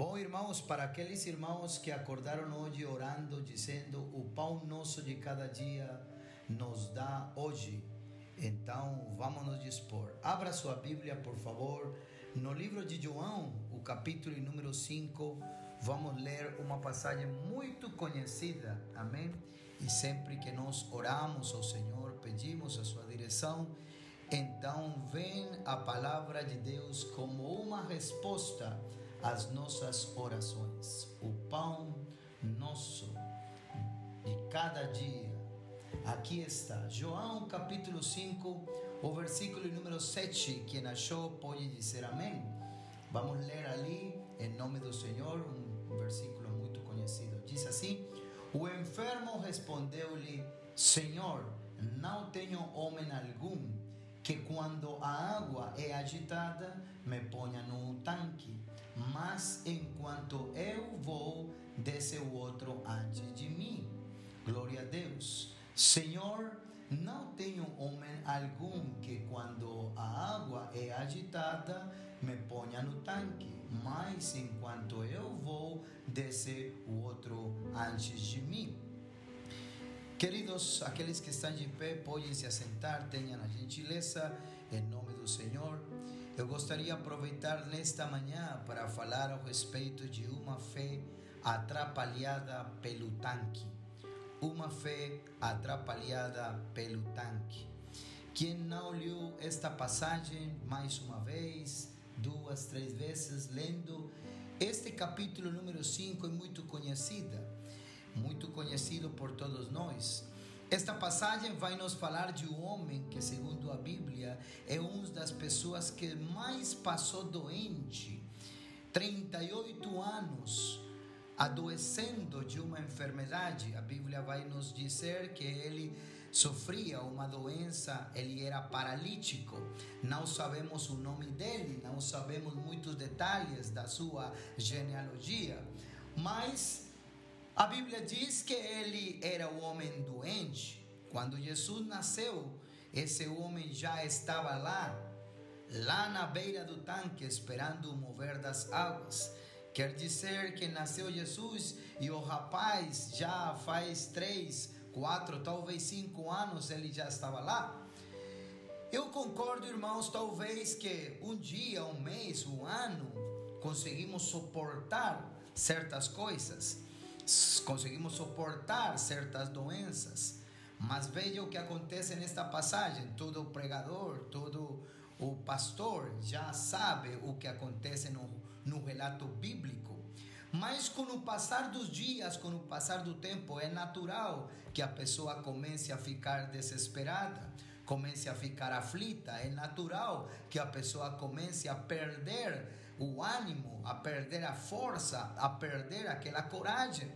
Bom, irmãos, para aqueles irmãos que acordaram hoje orando, dizendo: O pão nosso de cada dia nos dá hoje. Então, vamos nos dispor. Abra sua Bíblia, por favor, no livro de João, o capítulo número 5. Vamos ler uma passagem muito conhecida, amém? E sempre que nós oramos ao Senhor, pedimos a sua direção, então vem a palavra de Deus como uma resposta às nossas orações. O pão nosso de cada dia. Aqui está, João capítulo 5, o versículo número 7. Quem achou pode dizer amém. Vamos ler ali, em nome do Senhor, um versículo muito conhecido. Diz assim: O enfermo respondeu-lhe: Senhor, não tenho homem algum que quando a água é agitada me ponha no tanque, mas enquanto eu vou, desce o outro antes de mim. Glória a Deus. Senhor, não tenho homem algum que quando a água é agitada me ponha no tanque, mas enquanto eu vou, desce o outro antes de mim. Queridos, aqueles que estão de pé, podem se assentar, tenham a gentileza, em nome do Senhor. Eu gostaria de aproveitar nesta manhã para falar a respeito de uma fé atrapalhada pelo tanque. Uma fé atrapalhada pelo tanque. Quem não leu esta passagem mais uma vez, duas, três vezes, lendo, este capítulo número 5 é muito conhecida muito conhecido por todos nós. Esta passagem vai nos falar de um homem que, segundo a Bíblia, é uma das pessoas que mais passou doente, 38 anos adoecendo de uma enfermidade. A Bíblia vai nos dizer que ele sofria uma doença, ele era paralítico. Não sabemos o nome dele, não sabemos muitos detalhes da sua genealogia, mas a Bíblia diz que ele era o homem doente. Quando Jesus nasceu, esse homem já estava lá, lá na beira do tanque, esperando o mover das águas. Quer dizer que nasceu Jesus e o rapaz já faz três, quatro, talvez cinco anos ele já estava lá. Eu concordo, irmãos, talvez que um dia, um mês, um ano, conseguimos suportar certas coisas conseguimos suportar certas doenças. Mas veja o que acontece nesta passagem: todo pregador, todo o pastor já sabe o que acontece no, no relato bíblico. Mas com o passar dos dias, com o passar do tempo, é natural que a pessoa comece a ficar desesperada, comece a ficar aflita. É natural que a pessoa comece a perder o ânimo, a perder a força, a perder aquela coragem.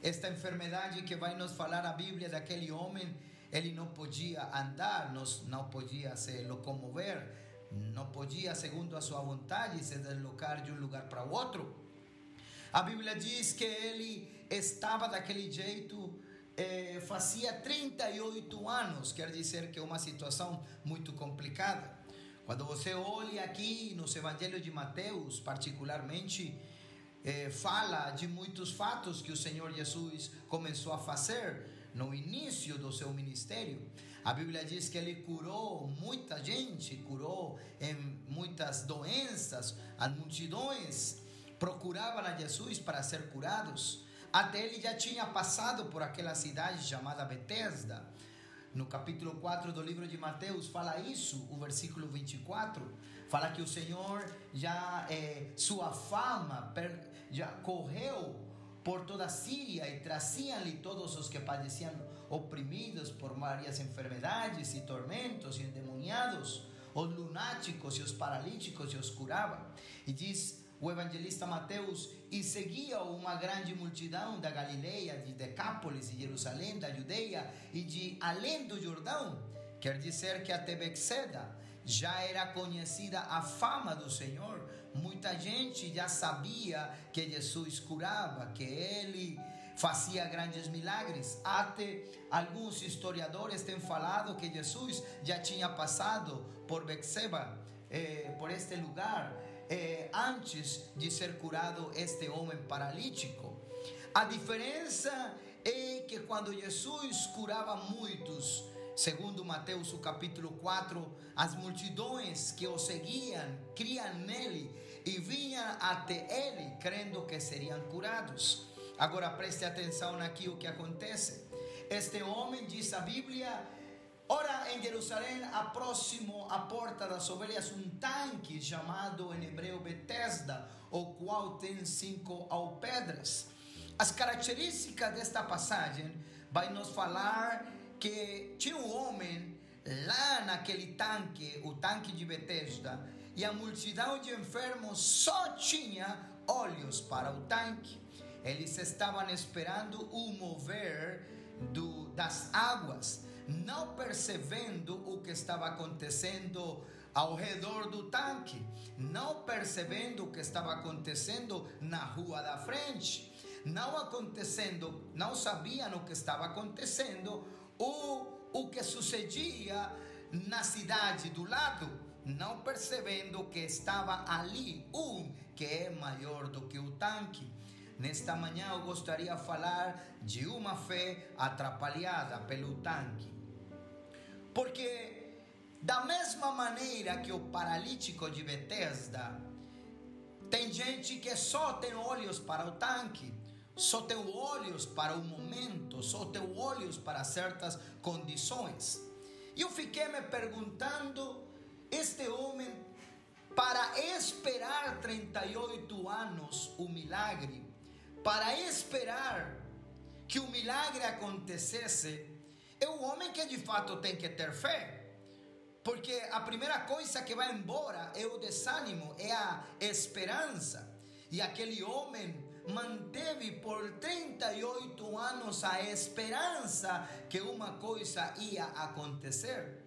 Esta enfermidade que vai nos falar a Bíblia daquele homem, ele não podia andar, não podia se locomover, não podia, segundo a sua vontade, se deslocar de um lugar para outro. A Bíblia diz que ele estava daquele jeito eh, fazia 38 anos, quer dizer que é uma situação muito complicada. Quando você olha aqui nos evangelhos de Mateus, particularmente, eh, fala de muitos fatos que o Senhor Jesus começou a fazer no início do seu ministério. A Bíblia diz que ele curou muita gente, curou em muitas doenças, as multidões procuravam a Jesus para ser curados. Até ele já tinha passado por aquela cidade chamada Betesda no capítulo 4 do livro de Mateus, fala isso, o versículo 24. Fala que o Senhor já, é, sua fama já correu por toda a Síria e traziam-lhe todos os que padeciam oprimidos por várias enfermidades e tormentos e endemoniados, os lunáticos e os paralíticos e os curava. E diz o evangelista Mateus, e seguia uma grande multidão da Galileia, de Decápolis, de Jerusalém, da Judeia e de além do Jordão. Quer dizer que até Bexeda já era conhecida a fama do Senhor. Muita gente já sabia que Jesus curava, que ele fazia grandes milagres. Até alguns historiadores têm falado que Jesus já tinha passado por Bexeba, eh, por este lugar eh, antes de ser curado este homem paralítico. A diferença é que quando Jesus curava muitos, segundo Mateus o capítulo 4, as multidões que o seguiam criam nele e vinham até ele crendo que seriam curados. Agora preste atenção aqui o que acontece. Este homem, diz a Bíblia, Ora, em Jerusalém, a próximo à porta das ovelhas, um tanque chamado em hebreu Betesda, o qual tem cinco alpedras. As características desta passagem vai nos falar que tinha um homem lá naquele tanque, o tanque de Betesda, e a multidão de enfermos só tinha olhos para o tanque. Eles estavam esperando o mover do, das águas não percebendo o que estava acontecendo ao redor do tanque, não percebendo o que estava acontecendo na rua da frente, não acontecendo, não sabiam o que estava acontecendo, ou o que sucedia na cidade do lado, não percebendo que estava ali um que é maior do que o tanque. Nesta manhã eu gostaria de falar de uma fé atrapalhada pelo tanque. Porque da mesma maneira que o paralítico de Betesda, tem gente que só tem olhos para o tanque, só tem olhos para o momento, só tem olhos para certas condições. E eu fiquei me perguntando, este homem, para esperar 38 anos o milagre, para esperar que o milagre acontecesse, é o homem que de fato tem que ter fé. Porque a primeira coisa que vai embora é o desânimo, é a esperança. E aquele homem manteve por 38 anos a esperança que uma coisa ia acontecer.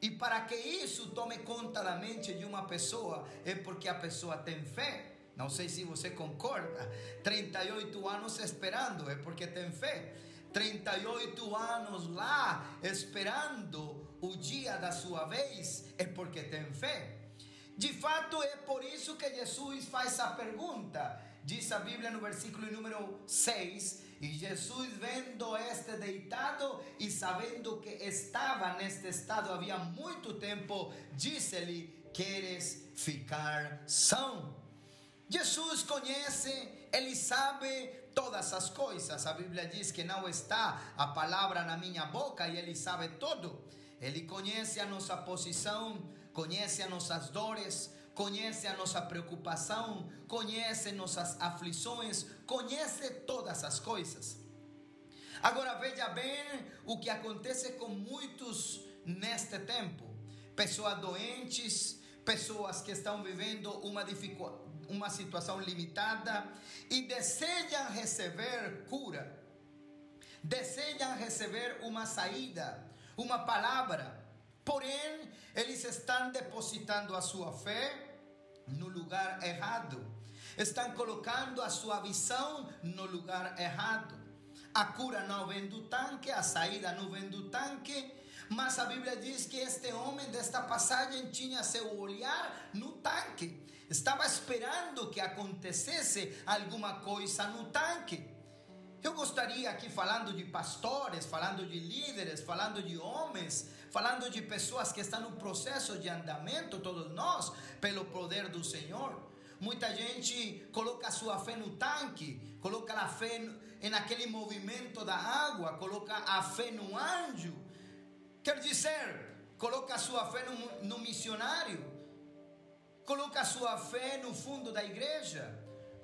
E para que isso tome conta da mente de uma pessoa, é porque a pessoa tem fé. Não sei se você concorda. 38 anos esperando é porque tem fé. 38 anos lá esperando o dia da sua vez é porque tem fé. De fato, é por isso que Jesus faz a pergunta. Diz a Bíblia no versículo número 6: E Jesus, vendo este deitado e sabendo que estava neste estado havia muito tempo, disse-lhe: Queres ficar são? Jesus conhece, ele sabe todas as coisas. A Bíblia diz que não está a palavra na minha boca e ele sabe tudo. Ele conhece a nossa posição, conhece as nossas dores, conhece a nossa preocupação, conhece nossas aflições, conhece todas as coisas. Agora veja bem o que acontece com muitos neste tempo: pessoas doentes, pessoas que estão vivendo uma dificuldade uma situação limitada e desejam receber cura, desejam receber uma saída, uma palavra. Porém, eles estão depositando a sua fé no lugar errado, estão colocando a sua visão no lugar errado. A cura não vem do tanque, a saída não vem do tanque, mas a Bíblia diz que este homem desta passagem tinha seu olhar no tanque. Estava esperando que acontecesse alguma coisa no tanque. Eu gostaria aqui falando de pastores, falando de líderes, falando de homens, falando de pessoas que estão no processo de andamento, todos nós, pelo poder do Senhor. Muita gente coloca sua fé no tanque, coloca a fé naquele movimento da água, coloca a fé no anjo. Quer dizer, coloca sua fé no, no missionário, coloca sua fé no fundo da igreja,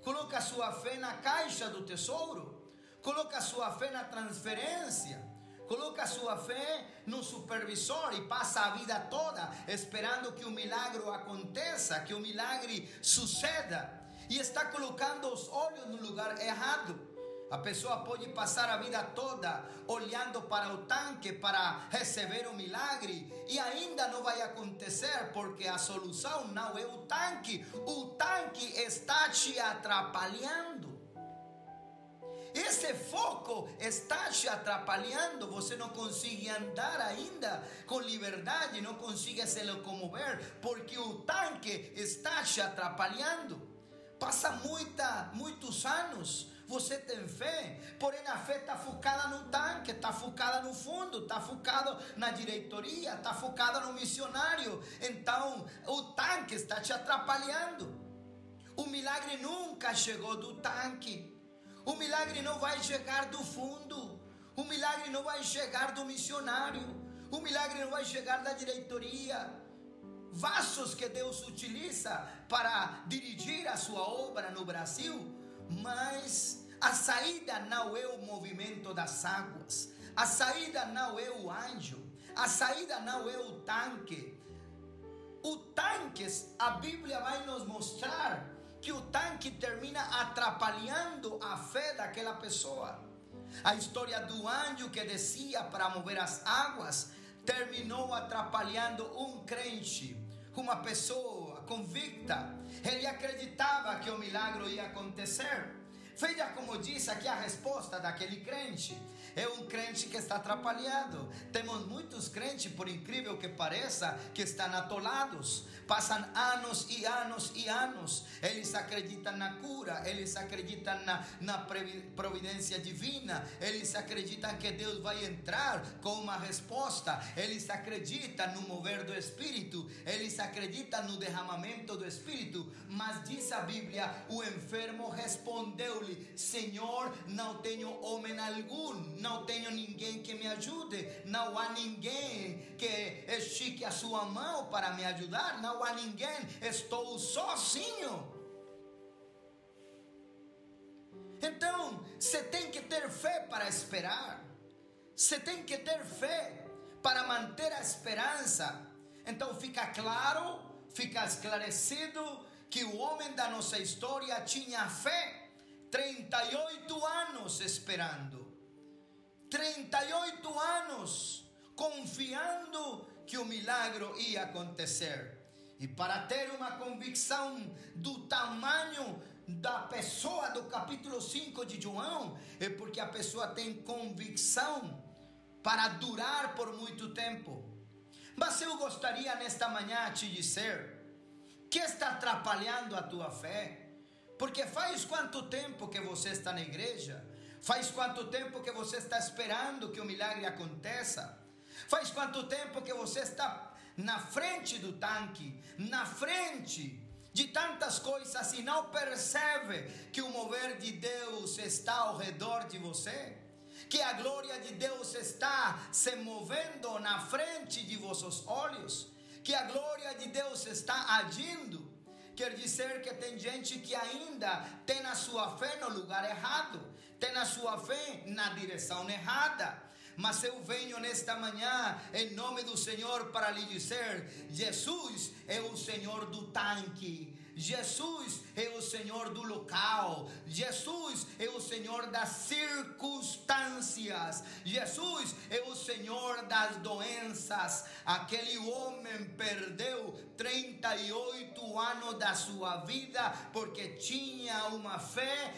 coloca sua fé na caixa do tesouro, coloca sua fé na transferência, coloca sua fé no supervisor e passa a vida toda esperando que o milagre aconteça, que o milagre suceda, e está colocando os olhos no lugar errado. A pessoa pode passar a vida toda olhando para o tanque para receber o milagre e ainda não vai acontecer porque a solução não é o tanque, o tanque está te atrapalhando. Esse foco está te atrapalhando, você não consegue andar ainda com liberdade, não consegue se locomover, porque o tanque está te atrapalhando. Passa muita, muitos anos, você tem fé, porém a fé está focada no tanque, está focada no fundo, está focada na diretoria, está focada no missionário. Então o tanque está te atrapalhando. O milagre nunca chegou do tanque. O milagre não vai chegar do fundo. O milagre não vai chegar do missionário. O milagre não vai chegar da diretoria. Vasos que Deus utiliza para dirigir a sua obra no Brasil, mas a saída não é o movimento das águas, a saída não é o anjo, a saída não é o tanque. O tanque, a Bíblia vai nos mostrar que o tanque termina atrapalhando a fé daquela pessoa. A história do anjo que descia para mover as águas terminou atrapalhando um crente, uma pessoa convicta. Ele acreditava que o milagre ia acontecer. Veja como diz aqui a resposta daquele crente é um crente que está atrapalhado. Temos muitos crentes, por incrível que pareça, que estão atolados. Passam anos e anos e anos. Eles acreditam na cura, eles acreditam na, na providência divina, eles acreditam que Deus vai entrar com uma resposta, eles acreditam no mover do Espírito, eles acreditam no derramamento do Espírito. Mas diz a Bíblia: o enfermo respondeu-lhe: Senhor, não tenho homem algum não tenho ninguém que me ajude, não há ninguém que estique a sua mão para me ajudar, não há ninguém, estou sozinho. Então, você tem que ter fé para esperar, você tem que ter fé para manter a esperança. Então, fica claro, fica esclarecido que o homem da nossa história tinha fé, 38 anos esperando. 38 anos confiando que o milagre ia acontecer. E para ter uma convicção do tamanho da pessoa do capítulo 5 de João, é porque a pessoa tem convicção para durar por muito tempo. Mas eu gostaria nesta manhã te dizer que está atrapalhando a tua fé, porque faz quanto tempo que você está na igreja? Faz quanto tempo que você está esperando que o milagre aconteça? Faz quanto tempo que você está na frente do tanque, na frente de tantas coisas e não percebe que o mover de Deus está ao redor de você? Que a glória de Deus está se movendo na frente de vossos olhos? Que a glória de Deus está agindo? Quer dizer que tem gente que ainda tem a sua fé no lugar errado tem a sua fé na direção errada. Mas eu venho nesta manhã, em nome do Senhor, para lhe dizer: Jesus é o Senhor do tanque. Jesus é o Senhor do local, Jesus é o Senhor das circunstâncias, Jesus é o Senhor das doenças. Aquele homem perdeu 38 anos da sua vida porque tinha uma fé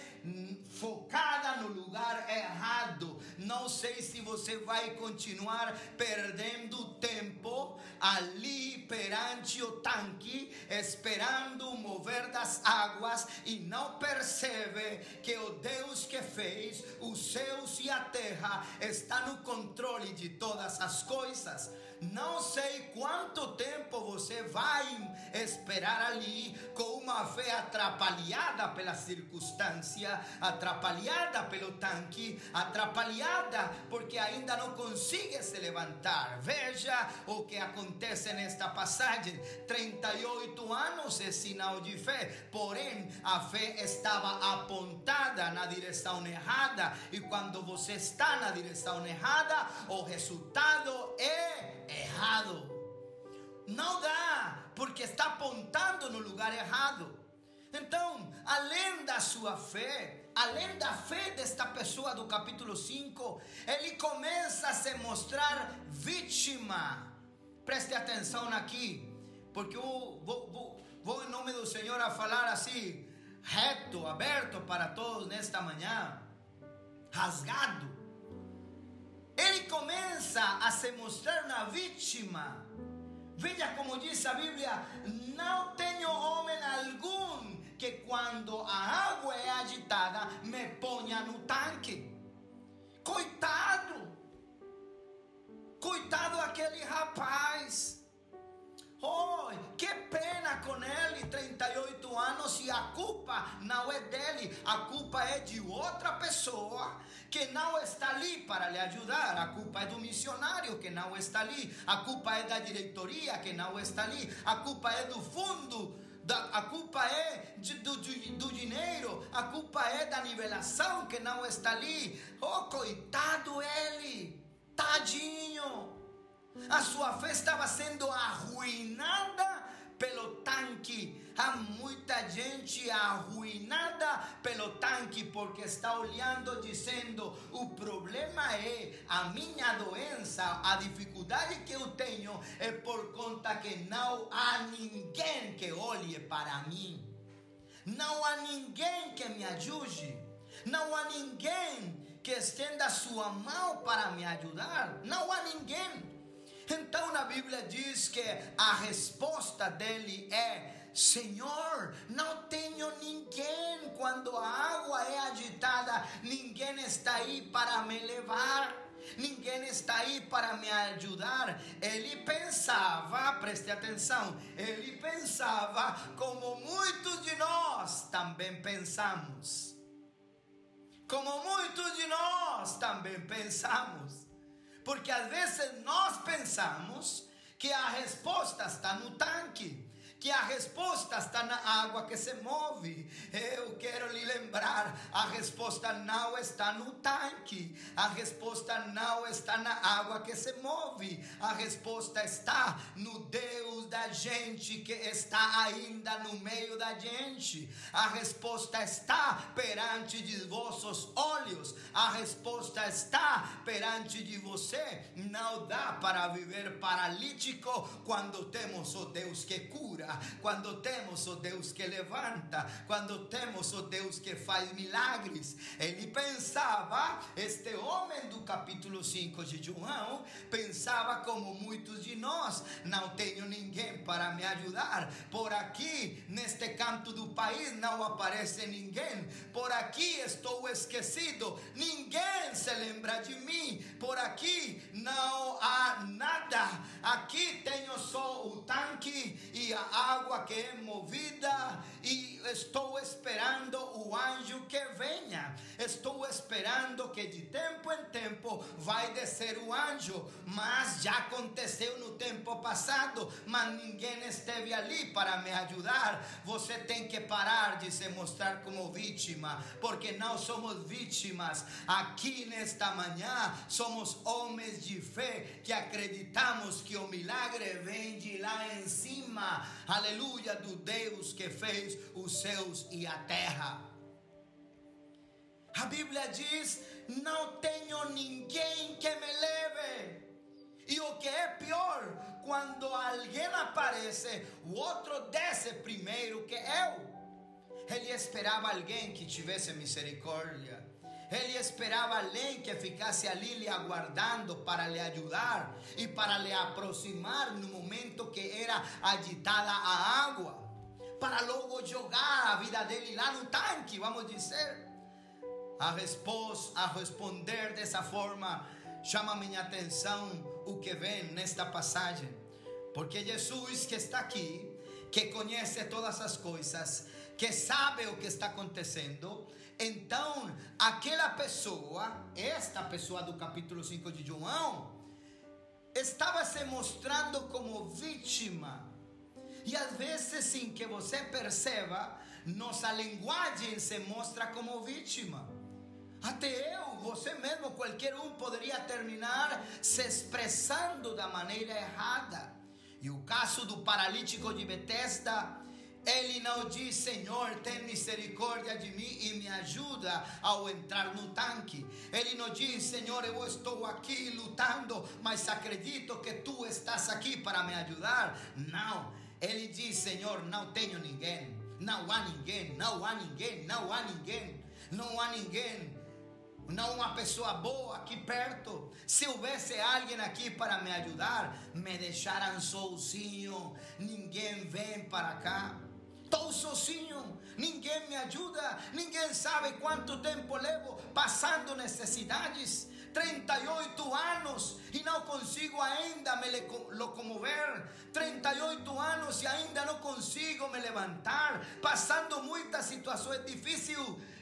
focada no lugar errado. Não sei se você vai continuar perdendo tempo ali perante o tanque, esperando o mover das águas e não percebe que o Deus que fez os céus e a terra está no controle de todas as coisas. Não sei quanto tempo você vai esperar ali com uma fé atrapalhada pela circunstância, atrapalhada pelo tanque, atrapalhada porque ainda não consegue se levantar. Veja o que acontece nesta passagem: 38 anos é sinal de fé, porém a fé estava apontada na direção errada, e quando você está na direção errada, o resultado é errado. Não dá, porque está apontando no lugar errado. Então, além da sua fé, além da fé desta pessoa do capítulo 5, ele começa a se mostrar vítima. Preste atenção aqui, porque eu vou, vou, vou em nome do Senhor a falar assim, reto, aberto para todos nesta manhã. rasgado. Começa a se mostrar uma vítima. Veja como diz a Bíblia: não tenho homem algum que quando a água é agitada me ponha no tanque. Coitado! Coitado aquele rapaz. Oh, que pena com ele, 38 anos, e a culpa não é dele, a culpa é de outra pessoa que não está ali para lhe ajudar, a culpa é do missionário que não está ali, a culpa é da diretoria que não está ali, a culpa é do fundo a culpa é de, do, do, dinheiro, a culpa é da nivelação que não está ali. Oh, coitado ele, tadinho. A sua fé estava sendo arruinada pelo tanque. Há muita gente arruinada pelo tanque porque está olhando dizendo: o problema é a minha doença, a dificuldade que eu tenho é por conta que não há ninguém que olhe para mim. Não há ninguém que me ajude. Não há ninguém que estenda sua mão para me ajudar. Não há ninguém. Então na Bíblia diz que a resposta dele é: Senhor, não tenho ninguém quando a água é agitada, ninguém está aí para me levar. Ninguém está aí para me ajudar. Ele pensava, preste atenção, ele pensava como muitos de nós também pensamos. Como muitos de nós também pensamos. Porque às vezes nós pensamos que a resposta está no tanque que a resposta está na água que se move. Eu quero lhe lembrar: a resposta não está no tanque, a resposta não está na água que se move, a resposta está no Deus da gente que está ainda no meio da gente. A resposta está perante de vossos olhos, a resposta está perante de você. Não dá para viver paralítico quando temos o Deus que cura quando temos o Deus que levanta, quando temos o Deus que faz milagres. Ele pensava, este homem do capítulo 5 de João, pensava como muitos de nós: não tenho ninguém para me ajudar. Por aqui, neste canto do país, não aparece ninguém. Por aqui estou esquecido, ninguém se lembra de mim. Por aqui não há nada. Aqui tenho só o tanque e a água que é movida e estou esperando o anjo que venha. Estou esperando que de tempo em tempo vai descer o anjo, mas já aconteceu no tempo passado, mas ninguém esteve ali para me ajudar. Você tem que parar de se mostrar como vítima, porque não somos vítimas. Aqui nesta manhã somos homens de fé que acreditamos que o milagre vem de lá em cima. Aleluia do Deus que fez os céus e a terra. A Bíblia diz: Não tenho ninguém que me leve. E o que é pior, quando alguém aparece, o outro desce primeiro que eu. Ele esperava alguém que tivesse misericórdia. Ele esperava alguém que ficasse ali lhe aguardando para lhe ajudar e para lhe aproximar no momento que era agitada a água para logo jogar a vida dele lá no tanque, vamos dizer. A, respos, a responder dessa forma chama minha atenção o que vem nesta passagem, porque Jesus que está aqui, que conhece todas as coisas, que sabe o que está acontecendo, então aquela pessoa, esta pessoa do capítulo 5 de João, estava se mostrando como vítima e às vezes, sem que você perceba, nossa linguagem se mostra como vítima. Até eu, você mesmo, qualquer um poderia terminar se expressando da maneira errada. E o caso do paralítico de Betesda, ele não diz, Senhor, tem misericórdia de mim e me ajuda ao entrar no tanque. Ele não diz, Senhor, eu estou aqui lutando, mas acredito que tu estás aqui para me ajudar. Não. Ele diz: Senhor, não tenho ninguém, não há ninguém, não há ninguém, não há ninguém, não há ninguém. Não uma pessoa boa aqui perto. Se houvesse alguém aqui para me ajudar, me deixaram sozinho. Ninguém vem para cá. Estou sozinho, ninguém me ajuda, ninguém sabe quanto tempo levo passando necessidades. 38 anos e não consigo ainda me locomover. 38 anos e ainda não consigo me levantar, passando muitas situações difíceis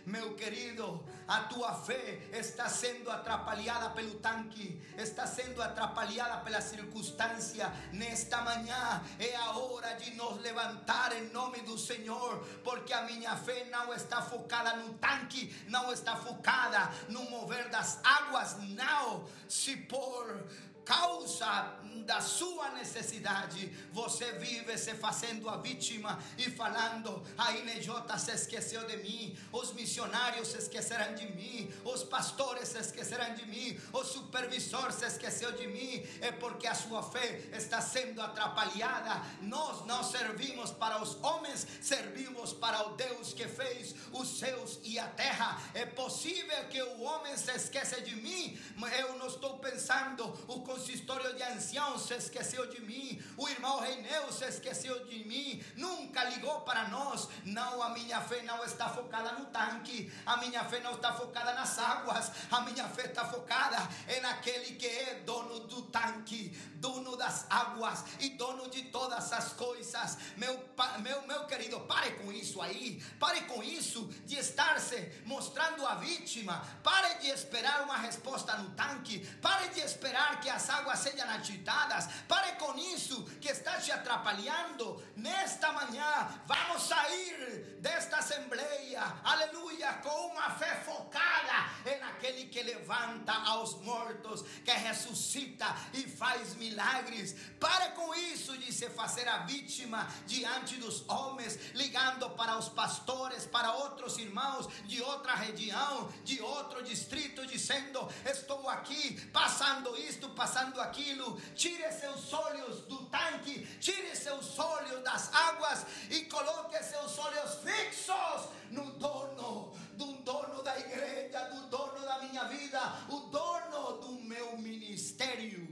meu querido, a tua fé está sendo atrapalhada pelo tanque, está sendo atrapalhada pela circunstância. Nesta manhã é a hora de nos levantar em nome do Senhor, porque a minha fé não está focada no tanque, não está focada no mover das águas, não. Se por causa da sua necessidade, você vive se fazendo a vítima e falando: a INJ se esqueceu de mim, os missionários se esquecerão de mim, os pastores se esquecerão de mim, o supervisor se esqueceu de mim, é porque a sua fé está sendo atrapalhada. Nós não servimos para os homens, servimos para o Deus que fez os céus e a terra. É possível que o homem se esqueça de mim, eu não estou pensando o consistório de anciãos se esqueceu de mim, o irmão Reineu se esqueceu de mim, nunca ligou para nós. Não, a minha fé não está focada no tanque, a minha fé não está focada nas águas, a minha fé está focada em aquele que é dono do tanque, dono das águas e dono de todas as coisas. Meu, meu, meu querido, pare com isso aí, pare com isso de estar se mostrando a vítima, pare de esperar uma resposta no tanque, pare de esperar que as águas sejam agitadas. Pare com isso que está te atrapalhando. Nesta manhã, vamos sair desta assembleia, aleluia, com uma fé focada em aquele que levanta aos mortos, que ressuscita e faz milagres. Pare com isso de se fazer a vítima diante dos homens, ligando para os pastores, para outros irmãos de outra região, de outro distrito, dizendo: Estou aqui passando isto, passando aquilo. Tire seus olhos do tanque, tire seus olhos das águas e coloque seus olhos fixos no dono, do dono da igreja, do dono da minha vida, o dono do meu ministério.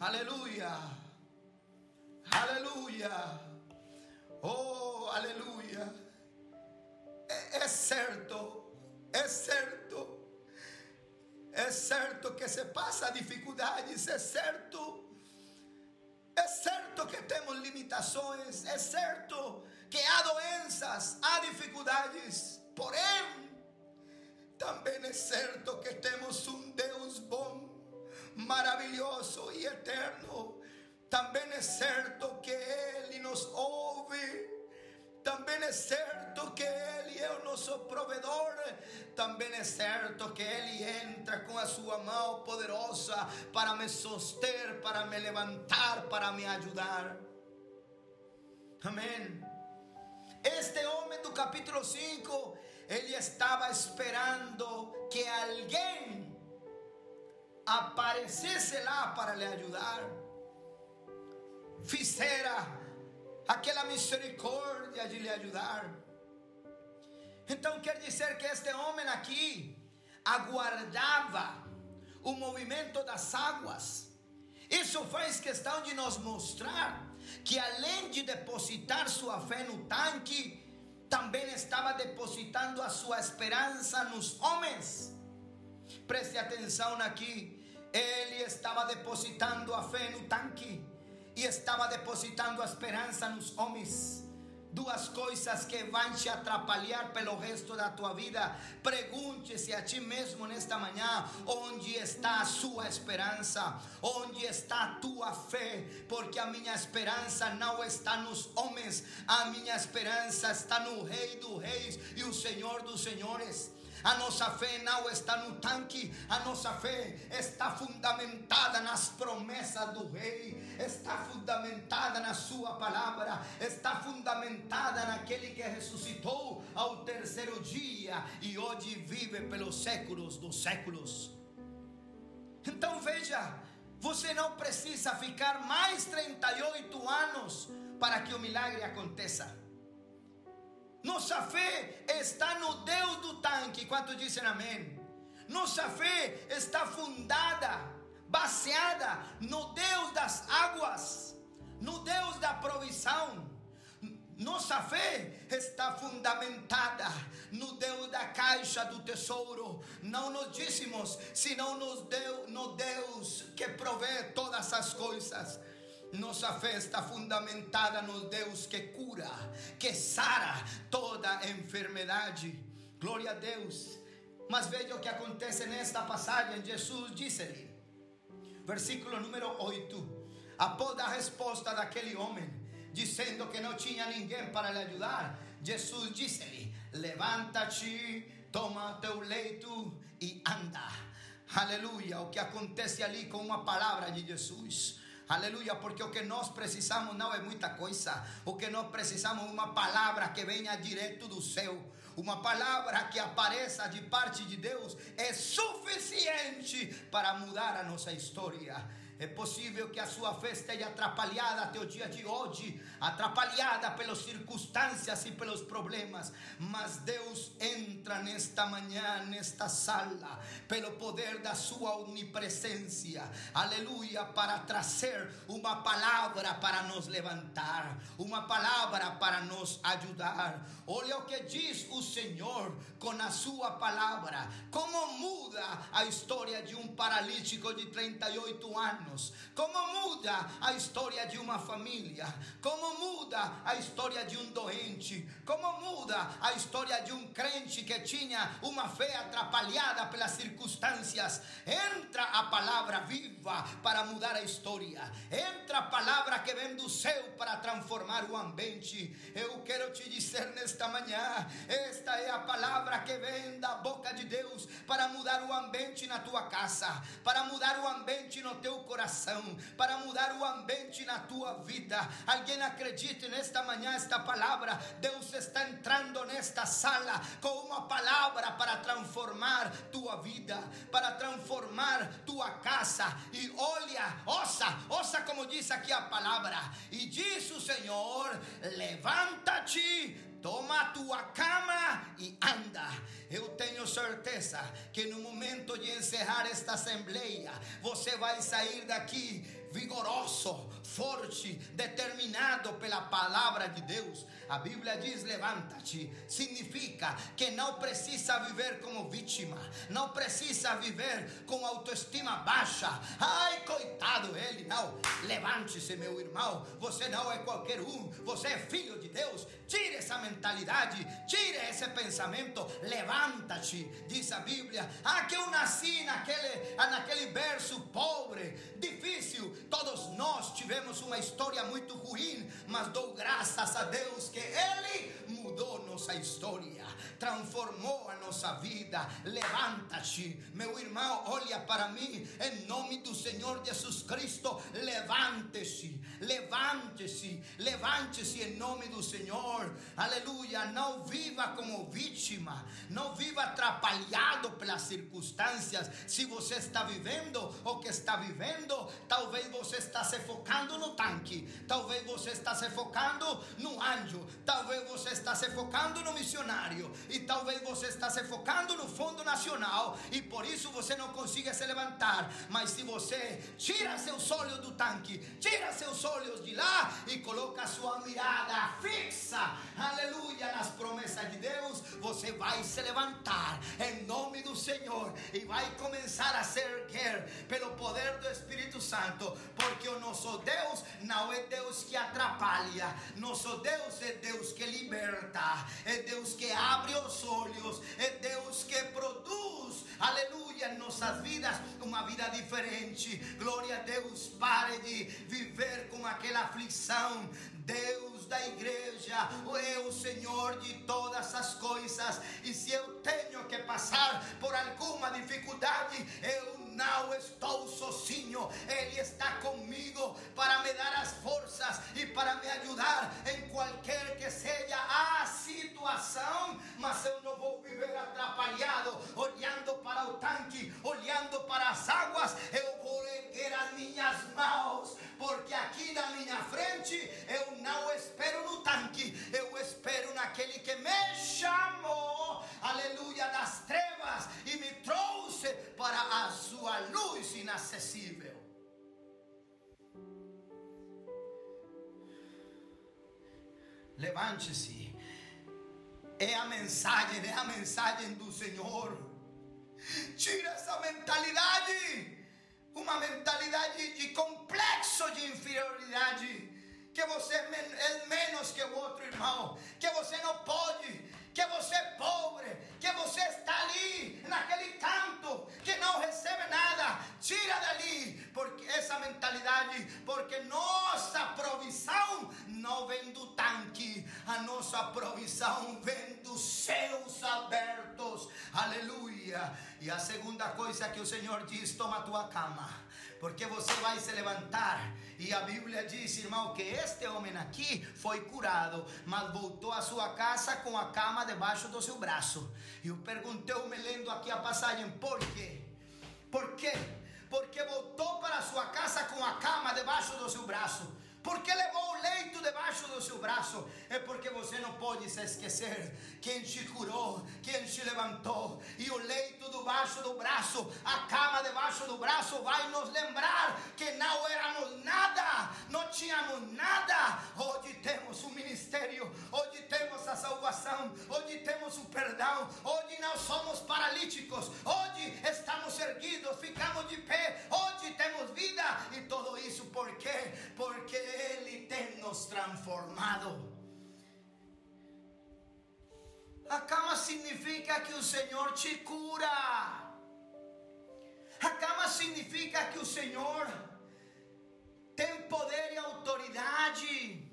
Aleluia, aleluia, oh, aleluia. É, é certo, é certo é certo que se passa dificuldades, é certo. É certo que temos limitações, é certo que há doenças, há dificuldades. Porém, também é certo que temos um Deus bom, maravilhoso e eterno. Também é certo que Ele nos ouve também é certo que Ele é o nosso provedor. Também é certo que Ele entra com a sua poderosa para me soster, para me levantar, para me ajudar. Amém. Este homem do capítulo 5, ele estava esperando que alguém aparecesse lá para lhe ajudar. Fizera aquela misericórdia de lhe ajudar. Então quer dizer que este homem aqui aguardava o movimento das águas. Isso faz questão de nos mostrar que além de depositar sua fé no tanque, também estava depositando a sua esperança nos homens. Preste atenção aqui. Ele estava depositando a fé no tanque e estava depositando a esperança nos homens. Duas coisas que vão te atrapalhar pelo resto da tua vida. Pergunte-se a ti mesmo nesta manhã: onde está a sua esperança? Onde está a tua fé? Porque a minha esperança não está nos homens, a minha esperança está no Rei dos Reis e o Senhor dos Senhores. A nossa fé não está no tanque, a nossa fé está fundamentada nas promessas do Rei, está fundamentada na Sua palavra, está fundamentada naquele que ressuscitou ao terceiro dia e hoje vive pelos séculos dos séculos. Então veja, você não precisa ficar mais 38 anos para que o milagre aconteça. Nossa fé está no Deus do tanque. Quanto dizem amém? Nossa fé está fundada, baseada no Deus das águas, no Deus da provisão. Nossa fé está fundamentada no Deus da caixa do tesouro, não nos dízimos, senão nos Deus, no Deus que provê todas as coisas. Nossa fé está fundamentada no Deus que cura, que sara toda enfermidade. Glória a Deus. Mas veja o que acontece nesta passagem. Jesus disse-lhe, versículo número 8, após a resposta daquele homem, dizendo que não tinha ninguém para lhe ajudar, Jesus disse-lhe: Levanta-te, toma teu leito e anda. Aleluia. O que acontece ali com uma palavra de Jesus. Aleluia, porque o que nós precisamos não é muita coisa. O que nós precisamos é uma palavra que venha direto do céu. Uma palavra que apareça de parte de Deus é suficiente para mudar a nossa história. É possível que a sua fé esteja atrapalhada até o dia de hoje, atrapalhada pelas circunstâncias e pelos problemas, mas Deus entra nesta manhã, nesta sala, pelo poder da sua onipresença, aleluia, para trazer uma palavra para nos levantar, uma palavra para nos ajudar. Olha o que diz o Senhor com a sua palavra, como muda a história de um paralítico de 38 anos anos. Como muda a história de uma família. Como muda a história de um doente. Como muda a história de um crente que tinha uma fé atrapalhada pelas circunstâncias. Entra a palavra viva para mudar a história. Entra a palavra que vem do céu para transformar o ambiente. Eu quero te dizer nesta manhã: esta é a palavra que vem da boca de Deus para mudar o ambiente na tua casa, para mudar o ambiente no teu coração coração, para mudar o ambiente na tua vida. Alguém acredite nesta manhã, esta palavra. Deus está entrando nesta sala com uma palavra para transformar tua vida, para transformar tua casa. E olha, ouça, ouça como diz aqui a palavra. E diz o Senhor: levanta-te toma tua cama e anda. Eu tenho certeza que no momento de encerrar esta assembleia, você vai sair daqui vigoroso, forte, determinado pela palavra de Deus. A Bíblia diz: levanta-te. Significa que não precisa viver como vítima, não precisa viver com autoestima baixa. Ai, coitado ele, não. Levante-se, meu irmão. Você não é qualquer um, você é filho de Deus. Tire essa mentalidade, tire esse pensamento. Levanta-te, diz a Bíblia. Ah, que eu nasci naquele, naquele berço pobre, difícil. Todos nós tivemos uma história muito ruim, mas dou graças a Deus que Ele mudou nossa história, transformou a nossa vida. Levanta-te, meu irmão, olha para mim, em nome do Senhor Jesus Cristo. Levante-se, levante-se, levante-se em nome do Senhor. Aleluia. Não viva como vítima, não viva atrapalhado pelas circunstâncias. Se você está vivendo o que está vivendo, talvez você está se focando no tanque, talvez você está se focando no anjo, talvez você está se focando no missionário e talvez você está se focando no fundo nacional e por isso você não consiga se levantar. Mas se você tira seus olhos do tanque, tira seus olhos de lá e coloca sua mirada fixa, aleluia, nas promessas de Deus, você vai se levantar em nome do Senhor e vai começar a se erguer pelo poder do Espírito Santo, porque o nosso Deus não é Deus que atrapalha, nosso Deus é Deus que liberta, é Deus que abre os olhos, é Deus que produz, aleluia, em nossas vidas uma vida diferente. Glória a Deus, pare de viver com aquela aflição. Deus da igreja é o Senhor de todas as coisas, e se eu tenho que passar por alguma dificuldade, eu não estou sozinho, Ele está comigo para me dar as forças e para me ajudar em qualquer que seja a situação, mas eu não vou viver atrapalhado, olhando para o tanque, olhando para as águas, eu vou erguer as minhas mãos, porque aqui na minha frente eu não espero no tanque, eu espero naquele aquele que me chamou, aleluia, das trevas inacessível. Levante-se. É a mensagem, é a mensagem do Senhor. Tira essa mentalidade, uma mentalidade de complexo de inferioridade que você é menos que o outro irmão, que você não pode, que você é pobre, que você está ali, naquele canto, que não recebe nada. Tira dali, porque essa mentalidade, porque nossa provisão não vem do tanque, a nossa provisão vem dos céus abertos. Aleluia. E a segunda coisa que o Senhor diz: toma tua cama, porque você vai se levantar e a Bíblia diz, irmão, que este homem aqui foi curado, mas voltou à sua casa com a cama debaixo do seu braço. E eu perguntei, me lendo aqui a passagem, por quê? Por quê? Porque voltou para sua casa com a cama debaixo do seu braço. Porque levou o leito debaixo do seu braço? É porque você não pode se esquecer quem te curou, quem te levantou. E o leito debaixo do braço, a cama debaixo do braço, vai nos lembrar que não éramos nada, não tínhamos nada. Hoje temos o ministério, hoje temos a salvação, hoje temos o perdão, hoje não somos paralíticos, hoje estamos erguidos, ficamos de pé, hoje temos vida. E tudo isso por quê? Porque Ele tem nos transformado. A cama significa que o Senhor te cura. A cama significa que o Senhor tem poder e autoridade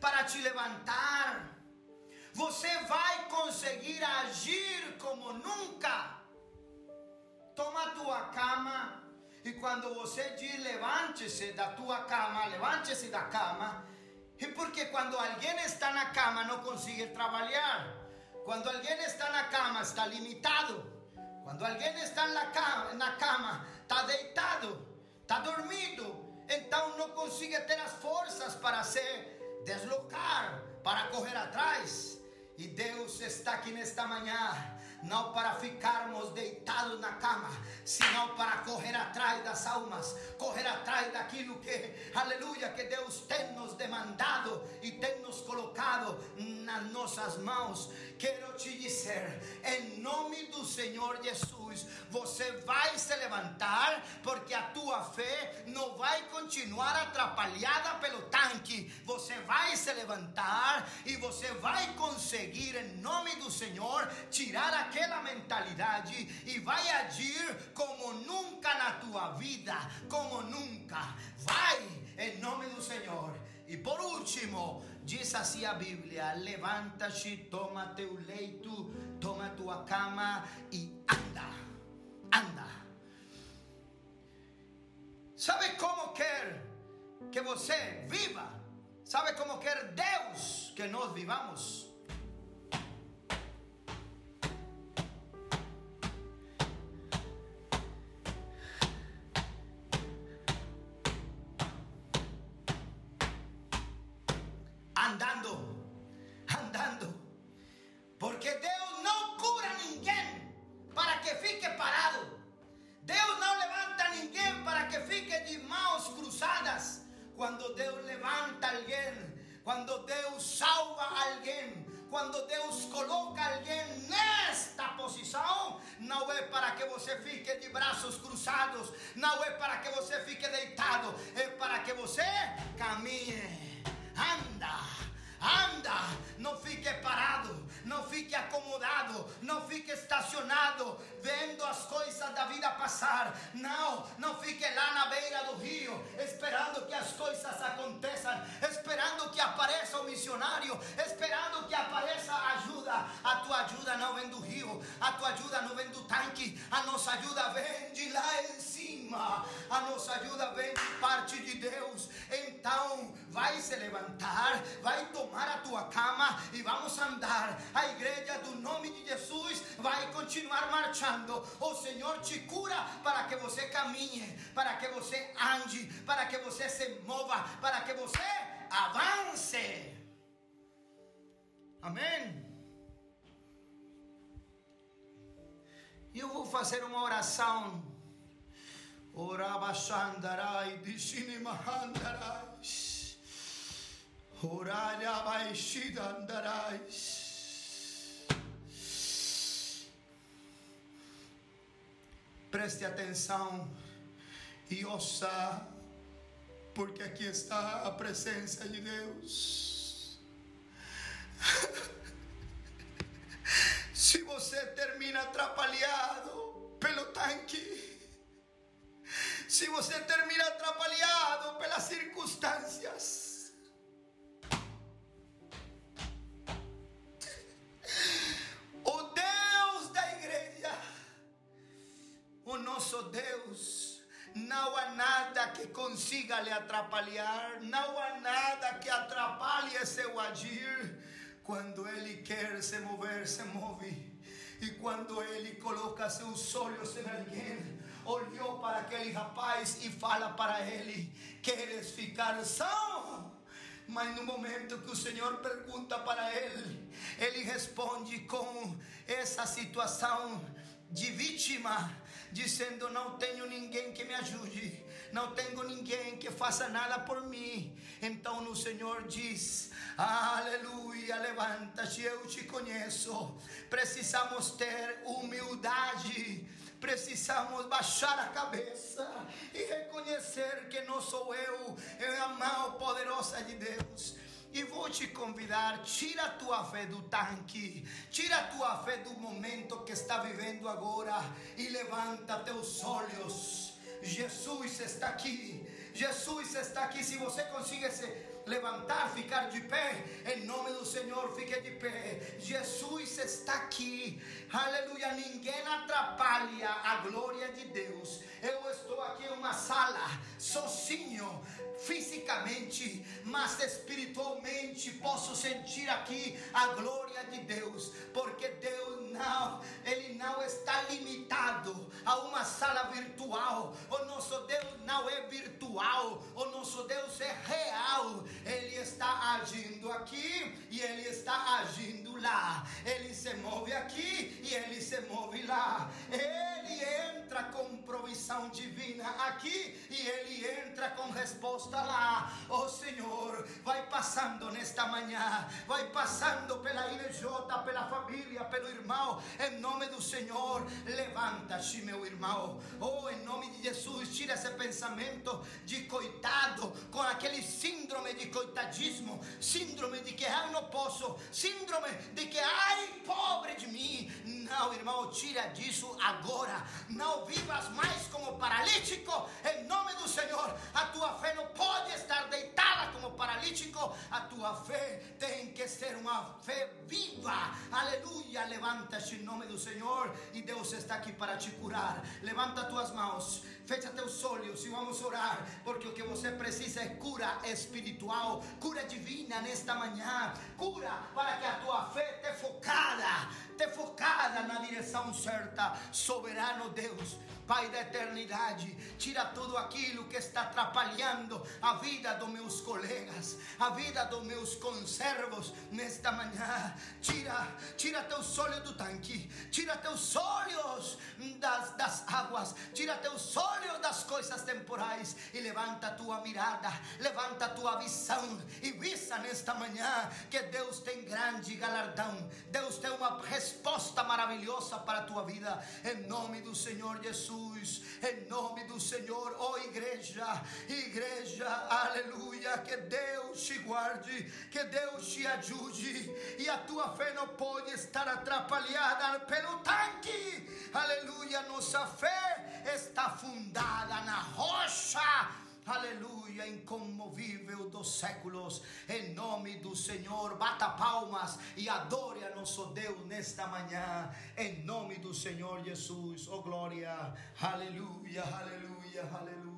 para te levantar. Você vai conseguir agir como nunca. Toma tua cama e quando você diz levante-se da tua cama, levante-se da cama, e porque quando alguém está na cama não consegue trabalhar, quando alguém está na cama está limitado, quando alguém está na cama, na cama está deitado, está dormido, então não consegue ter as forças para se deslocar, para correr atrás. E Deus está aqui nesta manhã não para ficarmos deitados na cama, senão para correr atrás das almas, correr atrás daquilo que, aleluia, que Deus tem nos demandado e tem nos colocado nas nossas mãos. Quero te dizer, em nome do Senhor Jesus, você vai se levantar, porque a tua fé não vai continuar atrapalhada pelo tanque. Você vai se levantar e você vai conseguir, em nome do Senhor, tirar aquela mentalidade e vai agir como nunca na tua vida, como nunca. Vai em nome do Senhor. E por último, diz assim a Bíblia: levanta-te, toma teu leito, toma tua cama e anda, anda. Sabe como quer que você viva? Sabe como quer Deus que nós vivamos? andando, andando. Porque Dios no cura a ninguém para que fique parado. Dios no levanta a ninguém para que fique de manos cruzadas. Cuando Dios levanta a alguien, cuando Dios salva a alguien, cuando Deus coloca a alguém nesta posição, não é para que você fique de braços cruzados, não é para que você fique deitado, é para que você caminhe. and Não fique parado, não fique acomodado, não fique estacionado, vendo as coisas da vida passar. Não, não fique lá na beira do rio, esperando que as coisas aconteçam, esperando que apareça o missionário, esperando que apareça a ajuda. A tua ajuda não vem do rio, a tua ajuda não vem do tanque, a nossa ajuda vem de lá em cima, a nossa ajuda vem de parte de Deus. Então, vai se levantar, vai tomar a tua continuar marchando. O Senhor te cura para que você caminhe, para que você ande, para que você se mova, para que você avance. Amém? Eu vou fazer uma oração. Orava Shandarai, Oralha Baishidandarai. Preste atenção e ouça, porque aqui está a presença de Deus. Se você termina atrapalhado pelo tanque, se você termina atrapalhado pelas circunstâncias, nosso Deus, não há nada que consiga lhe atrapalhar, não há nada que atrapalhe seu agir. Quando Ele quer se mover, se move. E quando Ele coloca seus olhos em alguém, olhou para aquele rapaz e fala para ele: Queres ficar são? Mas no momento que o Senhor pergunta para ele, ele responde com essa situação de vítima, dizendo: Não tenho ninguém que me ajude, não tenho ninguém que faça nada por mim. Então o Senhor diz: Aleluia, levanta-te, eu te conheço. Precisamos ter humildade. Precisamos baixar a cabeça e reconhecer que não sou eu, é a mão poderosa de Deus. E vou te convidar, tira a tua fé do tanque, tira a tua fé do momento que está vivendo agora e levanta teus olhos. Jesus está aqui, Jesus está aqui. Se você consegue se levantar, ficar de pé, em nome do Senhor, fique de pé. Jesus está aqui, aleluia. Ninguém atrapalha a glória de Deus. Eu estou aqui em uma sala, sozinho, fisicamente, mas espiritualmente posso sentir aqui a glória de Deus, porque Deus não, Ele não está limitado a uma sala virtual. O nosso Deus não é virtual, o nosso Deus é real. Agindo aqui e Ele está agindo lá. Ele se move aqui e Ele se move lá. Ele entra com provisão divina aqui e Ele entra com resposta lá. Oh Senhor, vai passando nesta manhã, vai passando pela INJ, pela família, pelo irmão, em nome do Senhor, levanta-te, meu irmão. Oh, em nome de Jesus, tira esse pensamento de coitado, com aquele síndrome de coitadismo, síndrome de que ai não posso, síndrome de que ai pobre de mim. Não, irmão, tira disso agora. Não vivas mais como paralítico, em nome do Senhor. A tua fé não pode estar deitada como paralítico, a tua fé tem que ser uma fé viva. Aleluia, levanta-te em nome do Senhor e Deus está aqui para te curar. Levanta tuas mãos, fecha teus olhos e vamos orar, porque o que você precisa é cura espiritual, cura divina nesta manhã, cura para que a tua fé esteja focada, focada na direção certa. Soberano Deus, Pai da eternidade, tira tudo aquilo que está atrapalhando a vida dos meus colegas, a vida dos meus conservos nesta manhã. Tira, tira teus olhos do tanque, tira teus olhos das, das águas, tira teus olhos das coisas temporais e levanta tua mirada, levanta tua visão e visa nesta manhã que Deus tem grande galardão, Deus tem uma resposta maravilhosa para a tua vida, em nome do Senhor Jesus, em nome do Senhor, oh igreja, igreja, aleluia, que Deus te guarde, que Deus te ajude e a tua fé não pode estar atrapalhada pelo tanque, aleluia, nossa fé está fundada na rocha aleluia, incomovível dos séculos, em nome do Senhor, bata palmas e adore a nosso Deus nesta manhã, em nome do Senhor Jesus, oh glória, aleluia, aleluia, aleluia.